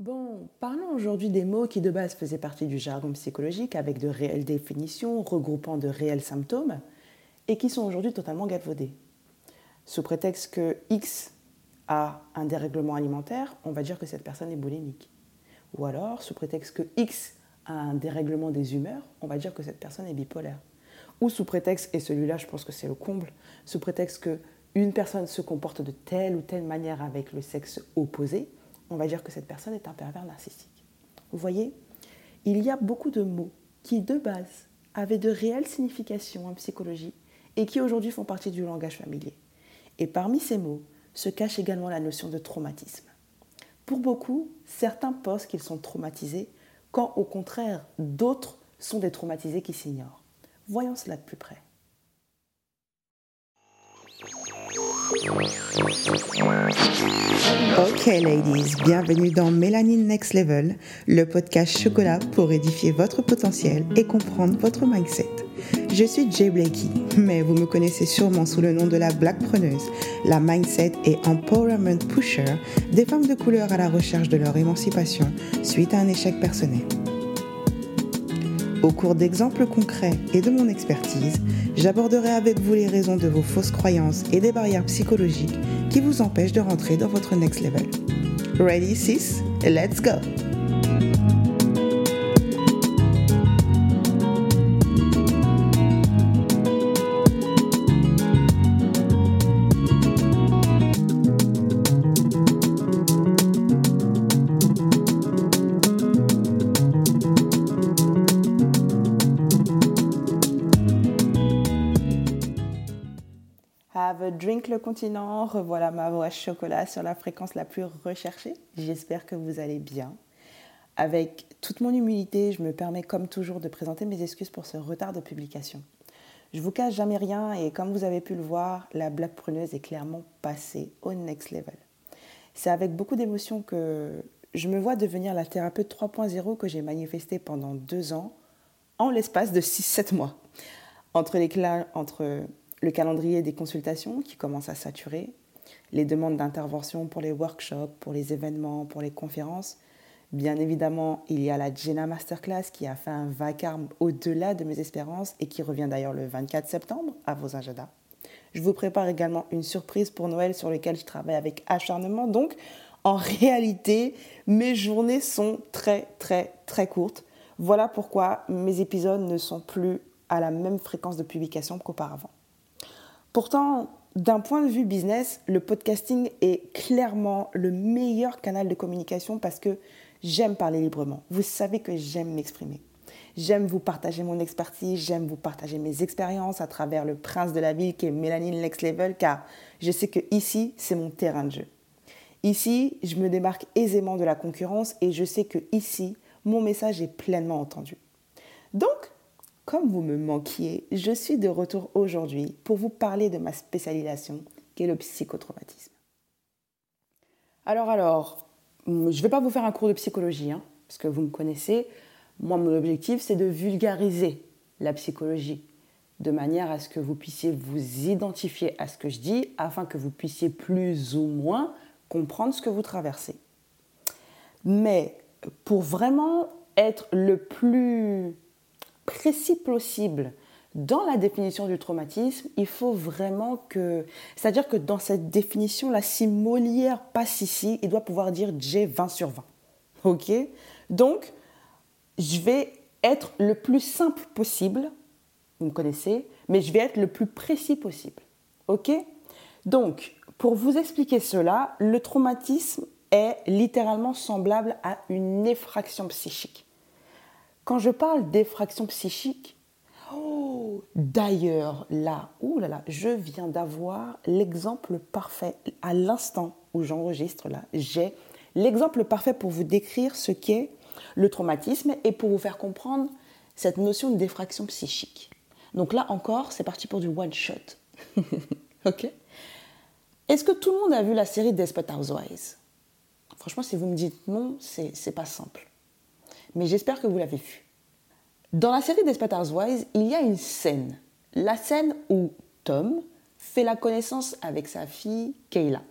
Bon, parlons aujourd'hui des mots qui de base faisaient partie du jargon psychologique avec de réelles définitions regroupant de réels symptômes et qui sont aujourd'hui totalement galvaudés. Sous prétexte que X a un dérèglement alimentaire, on va dire que cette personne est boulimique. Ou alors, sous prétexte que X a un dérèglement des humeurs, on va dire que cette personne est bipolaire. Ou sous prétexte, et celui-là je pense que c'est le comble, sous prétexte que une personne se comporte de telle ou telle manière avec le sexe opposé, on va dire que cette personne est un pervers narcissique. Vous voyez, il y a beaucoup de mots qui, de base, avaient de réelles significations en psychologie et qui aujourd'hui font partie du langage familier. Et parmi ces mots se cache également la notion de traumatisme. Pour beaucoup, certains pensent qu'ils sont traumatisés, quand au contraire, d'autres sont des traumatisés qui s'ignorent. Voyons cela de plus près. Ok ladies, bienvenue dans Mélanine Next Level, le podcast chocolat pour édifier votre potentiel et comprendre votre mindset. Je suis Jay Blakey, mais vous me connaissez sûrement sous le nom de la Black Preneuse, la mindset et empowerment pusher des femmes de couleur à la recherche de leur émancipation suite à un échec personnel. Au cours d'exemples concrets et de mon expertise, j'aborderai avec vous les raisons de vos fausses croyances et des barrières psychologiques qui vous empêchent de rentrer dans votre next level. Ready sis? Let's go! Drink le continent, revoilà ma voix chocolat sur la fréquence la plus recherchée. J'espère que vous allez bien. Avec toute mon humilité, je me permets comme toujours de présenter mes excuses pour ce retard de publication. Je vous cache jamais rien et comme vous avez pu le voir, la blague pruneuse est clairement passée au next level. C'est avec beaucoup d'émotion que je me vois devenir la thérapeute 3.0 que j'ai manifestée pendant deux ans en l'espace de 6-7 mois. Entre, les, entre le calendrier des consultations qui commence à saturer, les demandes d'intervention pour les workshops, pour les événements, pour les conférences. Bien évidemment, il y a la Jenna Masterclass qui a fait un vacarme au-delà de mes espérances et qui revient d'ailleurs le 24 septembre à vos agendas. Je vous prépare également une surprise pour Noël sur laquelle je travaille avec acharnement. Donc, en réalité, mes journées sont très, très, très courtes. Voilà pourquoi mes épisodes ne sont plus à la même fréquence de publication qu'auparavant. Pourtant, d'un point de vue business, le podcasting est clairement le meilleur canal de communication parce que j'aime parler librement. Vous savez que j'aime m'exprimer. J'aime vous partager mon expertise, j'aime vous partager mes expériences à travers le prince de la ville qui est Mélanie Next Level car je sais que ici, c'est mon terrain de jeu. Ici, je me démarque aisément de la concurrence et je sais que ici, mon message est pleinement entendu. Donc, comme vous me manquiez, je suis de retour aujourd'hui pour vous parler de ma spécialisation, qui est le psychotraumatisme. Alors, alors, je ne vais pas vous faire un cours de psychologie, hein, parce que vous me connaissez. Moi, mon objectif, c'est de vulgariser la psychologie, de manière à ce que vous puissiez vous identifier à ce que je dis, afin que vous puissiez plus ou moins comprendre ce que vous traversez. Mais pour vraiment être le plus précis possible dans la définition du traumatisme, il faut vraiment que... C'est-à-dire que dans cette définition, là, si Molière passe ici, il doit pouvoir dire j'ai 20 sur 20. OK? Donc, je vais être le plus simple possible, vous me connaissez, mais je vais être le plus précis possible. OK? Donc, pour vous expliquer cela, le traumatisme est littéralement semblable à une effraction psychique. Quand je parle d'effraction psychique, oh, d'ailleurs, là, là là, je viens d'avoir l'exemple parfait à l'instant où j'enregistre là. J'ai l'exemple parfait pour vous décrire ce qu'est le traumatisme et pour vous faire comprendre cette notion d'effraction psychique. Donc là encore, c'est parti pour du one shot. ok? Est-ce que tout le monde a vu la série Desperate Housewives? Franchement, si vous me dites non, c'est pas simple mais j'espère que vous l'avez vu. Dans la série Desperate Housewives, il y a une scène. La scène où Tom fait la connaissance avec sa fille Kayla.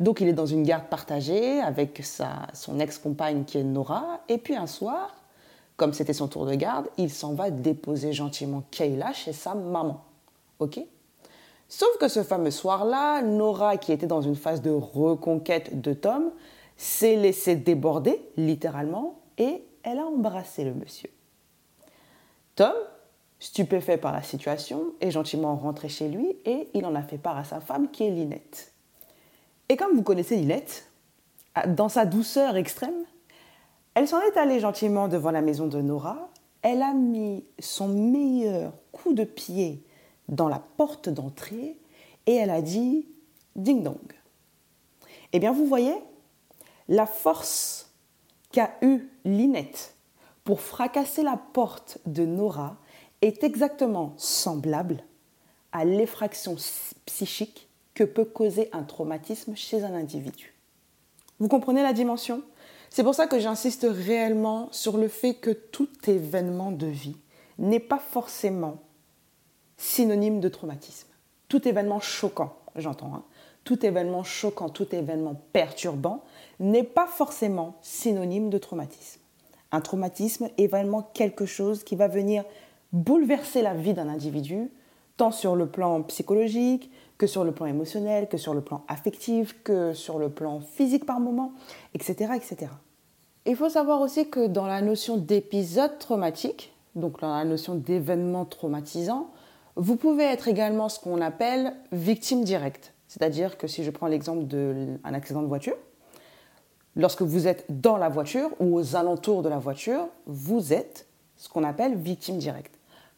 Donc il est dans une garde partagée avec sa, son ex-compagne qui est Nora. Et puis un soir, comme c'était son tour de garde, il s'en va déposer gentiment Kayla chez sa maman. Ok? Sauf que ce fameux soir-là, Nora, qui était dans une phase de reconquête de Tom, s'est laissée déborder, littéralement, et elle a embrassé le monsieur. Tom, stupéfait par la situation, est gentiment rentré chez lui et il en a fait part à sa femme qui est Linette. Et comme vous connaissez Linette, dans sa douceur extrême, elle s'en est allée gentiment devant la maison de Nora, elle a mis son meilleur coup de pied dans la porte d'entrée et elle a dit ding dong. Eh bien, vous voyez, la force qu'a eue Linette pour fracasser la porte de Nora est exactement semblable à l'effraction psychique que peut causer un traumatisme chez un individu. Vous comprenez la dimension? C'est pour ça que j'insiste réellement sur le fait que tout événement de vie n'est pas forcément synonyme de traumatisme. Tout événement choquant, j'entends, hein. Tout événement choquant, tout événement perturbant n'est pas forcément synonyme de traumatisme. Un traumatisme est vraiment quelque chose qui va venir bouleverser la vie d'un individu, tant sur le plan psychologique, que sur le plan émotionnel, que sur le plan affectif, que sur le plan physique par moment, etc. etc. Il faut savoir aussi que dans la notion d'épisode traumatique, donc dans la notion d'événement traumatisant, vous pouvez être également ce qu'on appelle victime directe. C'est-à-dire que si je prends l'exemple d'un accident de voiture, lorsque vous êtes dans la voiture ou aux alentours de la voiture, vous êtes ce qu'on appelle victime directe.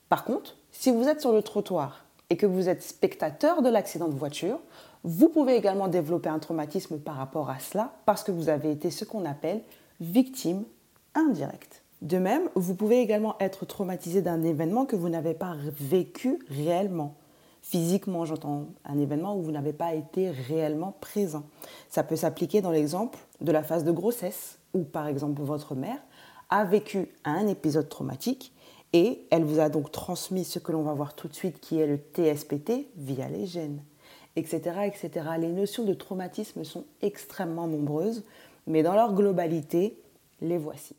Par contre, si vous êtes sur le trottoir et que vous êtes spectateur de l'accident de voiture, vous pouvez également développer un traumatisme par rapport à cela parce que vous avez été ce qu'on appelle victime indirecte. De même, vous pouvez également être traumatisé d'un événement que vous n'avez pas vécu réellement. Physiquement, j'entends un événement où vous n'avez pas été réellement présent. Ça peut s'appliquer dans l'exemple de la phase de grossesse, où par exemple votre mère a vécu un épisode traumatique et elle vous a donc transmis ce que l'on va voir tout de suite, qui est le TSPT via les gènes, etc., etc. Les notions de traumatisme sont extrêmement nombreuses, mais dans leur globalité, les voici.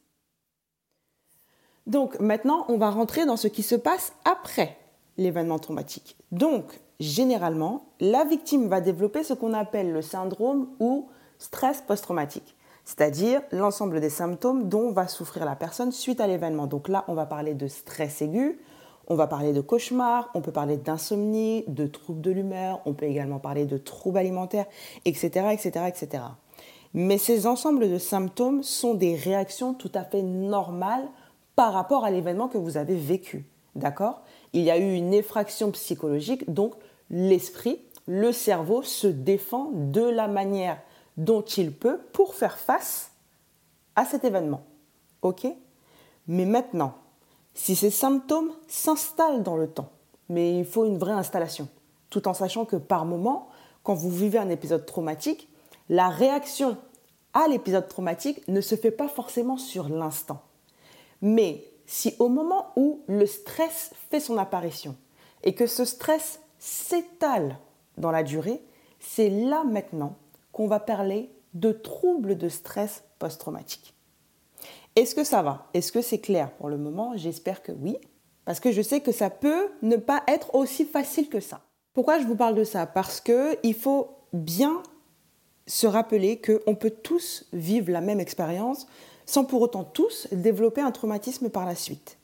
Donc maintenant, on va rentrer dans ce qui se passe après l'événement traumatique. Donc, généralement, la victime va développer ce qu'on appelle le syndrome ou stress post-traumatique, c'est-à-dire l'ensemble des symptômes dont va souffrir la personne suite à l'événement. Donc là, on va parler de stress aigu, on va parler de cauchemar, on peut parler d'insomnie, de troubles de l'humeur, on peut également parler de troubles alimentaires, etc., etc., etc. Mais ces ensembles de symptômes sont des réactions tout à fait normales par rapport à l'événement que vous avez vécu. D'accord? Il y a eu une effraction psychologique, donc l'esprit, le cerveau se défend de la manière dont il peut pour faire face à cet événement. OK? Mais maintenant, si ces symptômes s'installent dans le temps, mais il faut une vraie installation, tout en sachant que par moment, quand vous vivez un épisode traumatique, la réaction à l'épisode traumatique ne se fait pas forcément sur l'instant. Mais si au moment où le stress fait son apparition et que ce stress s'étale dans la durée, c'est là maintenant qu'on va parler de troubles de stress post-traumatique. Est-ce que ça va? Est-ce que c'est clair pour le moment? J'espère que oui, parce que je sais que ça peut ne pas être aussi facile que ça. Pourquoi je vous parle de ça? Parce qu'il faut bien se rappeler qu'on peut tous vivre la même expérience sans pour autant tous développer un traumatisme par la suite.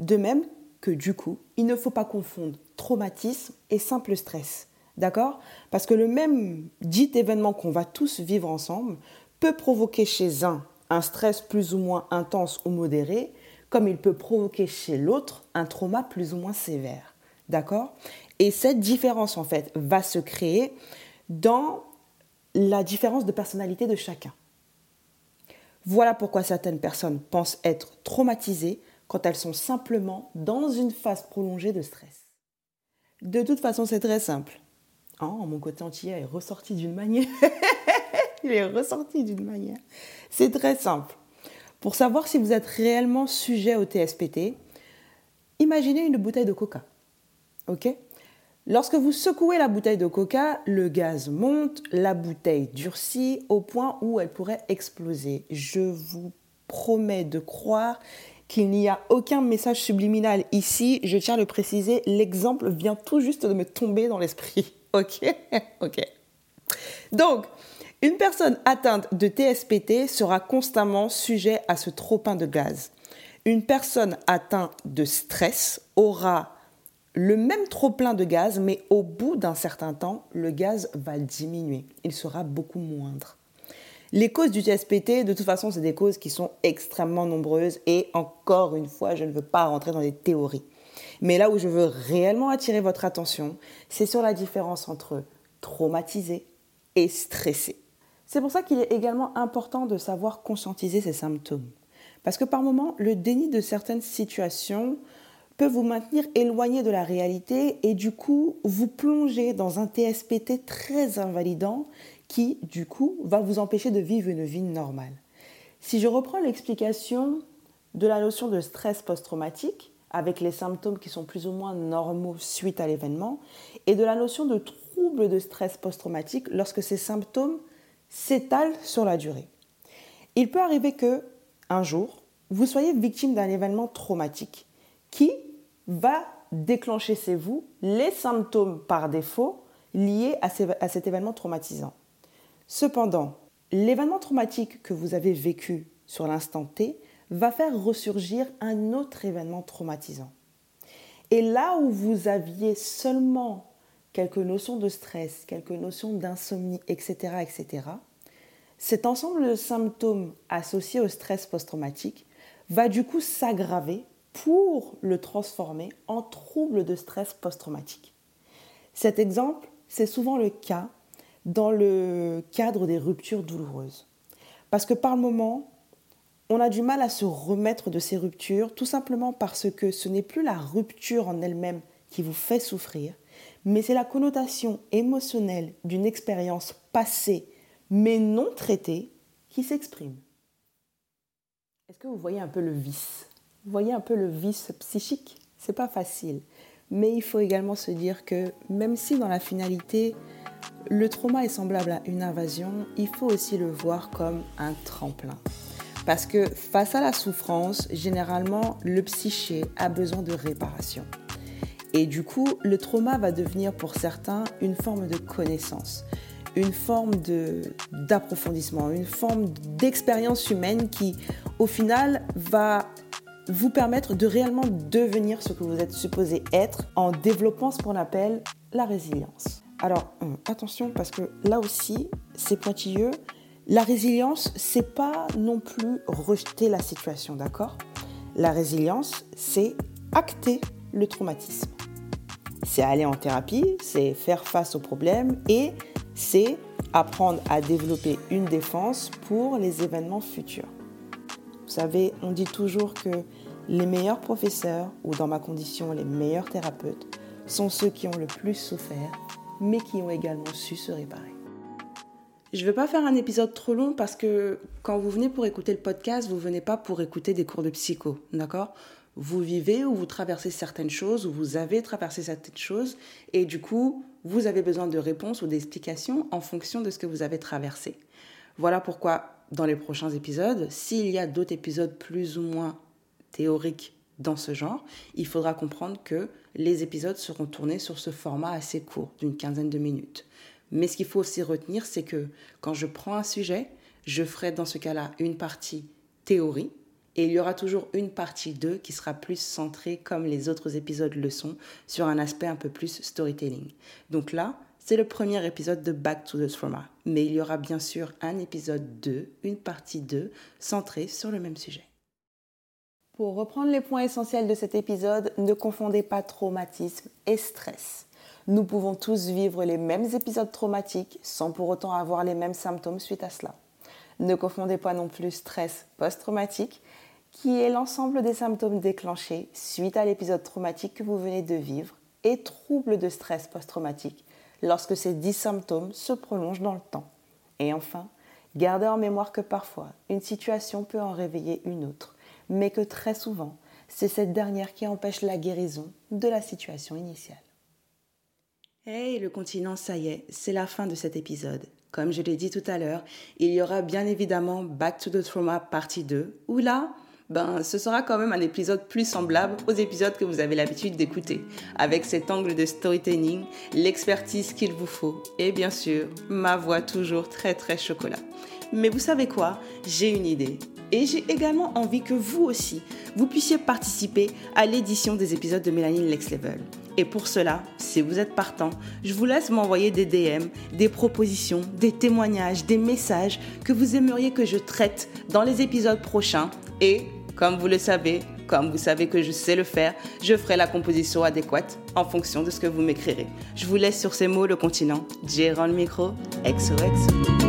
De même que du coup, il ne faut pas confondre traumatisme et simple stress. D'accord? Parce que le même dit événement qu'on va tous vivre ensemble peut provoquer chez un un stress plus ou moins intense ou modéré, comme il peut provoquer chez l'autre un trauma plus ou moins sévère. D'accord? Et cette différence, en fait, va se créer dans la différence de personnalité de chacun. Voilà pourquoi certaines personnes pensent être traumatisées quand elles sont simplement dans une phase prolongée de stress. De toute façon, c'est très simple. Oh, mon côté entier est ressorti d'une manière. Il est ressorti d'une manière. C'est très simple. Pour savoir si vous êtes réellement sujet au TSPT, imaginez une bouteille de coca. OK? Lorsque vous secouez la bouteille de coca, le gaz monte, la bouteille durcit au point où elle pourrait exploser. Je vous promets de croire qu'il n'y a aucun message subliminal ici. Je tiens à le préciser, l'exemple vient tout juste de me tomber dans l'esprit. Ok Ok. Donc, une personne atteinte de TSPT sera constamment sujet à ce trop-plein de gaz. Une personne atteinte de stress aura le même trop-plein de gaz, mais au bout d'un certain temps, le gaz va diminuer. Il sera beaucoup moindre. Les causes du TSPT, de toute façon, c'est des causes qui sont extrêmement nombreuses et encore une fois, je ne veux pas rentrer dans des théories. Mais là où je veux réellement attirer votre attention, c'est sur la différence entre traumatisé et stressé. C'est pour ça qu'il est également important de savoir conscientiser ces symptômes. Parce que par moments, le déni de certaines situations peut vous maintenir éloigné de la réalité et du coup vous plonger dans un TSPT très invalidant qui du coup va vous empêcher de vivre une vie normale. Si je reprends l'explication de la notion de stress post-traumatique, avec les symptômes qui sont plus ou moins normaux suite à l'événement, et de la notion de trouble de stress post-traumatique lorsque ces symptômes s'étalent sur la durée. Il peut arriver que, un jour, vous soyez victime d'un événement traumatique qui va déclencher chez vous les symptômes par défaut liés à, cet événement traumatisant. Cependant, l'événement traumatique que vous avez vécu sur l'instant T va faire ressurgir un autre événement traumatisant. Et là où vous aviez seulement quelques notions de stress, quelques notions d'insomnie, etc., etc., cet ensemble de symptômes associés au stress post-traumatique va du coup s'aggraver pour le transformer en trouble de stress post-traumatique. Cet exemple, c'est souvent le cas dans le cadre des ruptures douloureuses. Parce que par moment, on a du mal à se remettre de ces ruptures, tout simplement parce que ce n'est plus la rupture en elle-même qui vous fait souffrir, mais c'est la connotation émotionnelle d'une expérience passée mais non traitée qui s'exprime. Est-ce que vous voyez un peu le vice vous voyez un peu le vice psychique C'est pas facile. Mais il faut également se dire que même si dans la finalité, le trauma est semblable à une invasion, il faut aussi le voir comme un tremplin. Parce que face à la souffrance, généralement, le psyché a besoin de réparation. Et du coup, le trauma va devenir pour certains une forme de connaissance, une forme d'approfondissement, une forme d'expérience humaine qui, au final, va vous permettre de réellement devenir ce que vous êtes supposé être en développant ce qu'on appelle la résilience. Alors, hum, attention parce que là aussi, c'est pointilleux. La résilience, c'est pas non plus rejeter la situation, d'accord? La résilience, c'est acter le traumatisme. C'est aller en thérapie, c'est faire face aux problèmes et c'est apprendre à développer une défense pour les événements futurs. Vous savez, on dit toujours que les meilleurs professeurs, ou dans ma condition les meilleurs thérapeutes, sont ceux qui ont le plus souffert, mais qui ont également su se réparer. Je ne veux pas faire un épisode trop long parce que quand vous venez pour écouter le podcast, vous venez pas pour écouter des cours de psycho, d'accord? Vous vivez ou vous traversez certaines choses ou vous avez traversé certaines choses et du coup, vous avez besoin de réponses ou d'explications en fonction de ce que vous avez traversé. Voilà pourquoi dans les prochains épisodes, s'il y a d'autres épisodes plus ou moins théoriques dans ce genre, il faudra comprendre que les épisodes seront tournés sur ce format assez court, d'une quinzaine de minutes. Mais ce qu'il faut aussi retenir, c'est que quand je prends un sujet, je ferai dans ce cas-là une partie théorie, et il y aura toujours une partie 2 qui sera plus centrée, comme les autres épisodes le sont, sur un aspect un peu plus storytelling. Donc là, c'est le premier épisode de Back to the Trauma. Mais il y aura bien sûr un épisode 2, une partie 2, centrée sur le même sujet. Pour reprendre les points essentiels de cet épisode, ne confondez pas traumatisme et stress. Nous pouvons tous vivre les mêmes épisodes traumatiques sans pour autant avoir les mêmes symptômes suite à cela. Ne confondez pas non plus stress post-traumatique, qui est l'ensemble des symptômes déclenchés suite à l'épisode traumatique que vous venez de vivre, et trouble de stress post-traumatique, lorsque ces dix symptômes se prolongent dans le temps. Et enfin, gardez en mémoire que parfois, une situation peut en réveiller une autre mais que très souvent, c'est cette dernière qui empêche la guérison de la situation initiale. Hey, le continent, ça y est, c'est la fin de cet épisode. Comme je l'ai dit tout à l'heure, il y aura bien évidemment Back to the Trauma partie 2, où là, ben, ce sera quand même un épisode plus semblable aux épisodes que vous avez l'habitude d'écouter, avec cet angle de storytelling, l'expertise qu'il vous faut, et bien sûr, ma voix toujours très très chocolat. Mais vous savez quoi? J'ai une idée. Et j'ai également envie que vous aussi, vous puissiez participer à l'édition des épisodes de Mélanie Next Level. Et pour cela, si vous êtes partant, je vous laisse m'envoyer des DM, des propositions, des témoignages, des messages que vous aimeriez que je traite dans les épisodes prochains. Et, comme vous le savez, comme vous savez que je sais le faire, je ferai la composition adéquate en fonction de ce que vous m'écrirez. Je vous laisse sur ces mots le continent. J'ai le micro. XOXO.